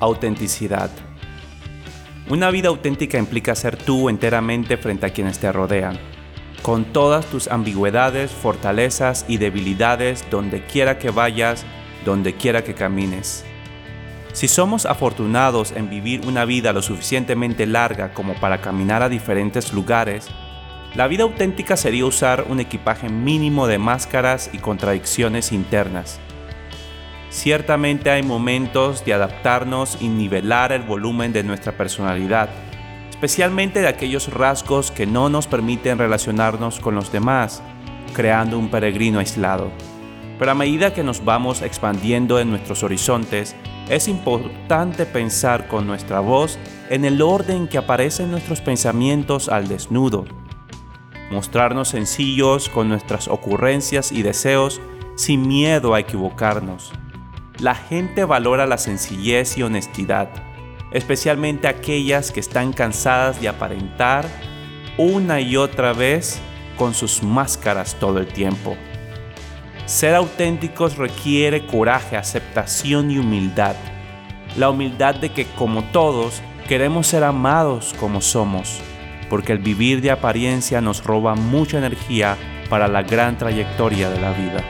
Autenticidad. Una vida auténtica implica ser tú enteramente frente a quienes te rodean, con todas tus ambigüedades, fortalezas y debilidades donde quiera que vayas, donde quiera que camines. Si somos afortunados en vivir una vida lo suficientemente larga como para caminar a diferentes lugares, la vida auténtica sería usar un equipaje mínimo de máscaras y contradicciones internas Ciertamente hay momentos de adaptarnos y nivelar el volumen de nuestra personalidad, especialmente de aquellos rasgos que no nos permiten relacionarnos con los demás, creando un peregrino aislado. Pero a medida que nos vamos expandiendo en nuestros horizontes, es importante pensar con nuestra voz en el orden que aparecen nuestros pensamientos al desnudo. Mostrarnos sencillos con nuestras ocurrencias y deseos sin miedo a equivocarnos la gente valora la sencillez y honestidad, especialmente aquellas que están cansadas de aparentar una y otra vez con sus máscaras todo el tiempo. Ser auténticos requiere coraje, aceptación y humildad. La humildad de que como todos queremos ser amados como somos, porque el vivir de apariencia nos roba mucha energía para la gran trayectoria de la vida.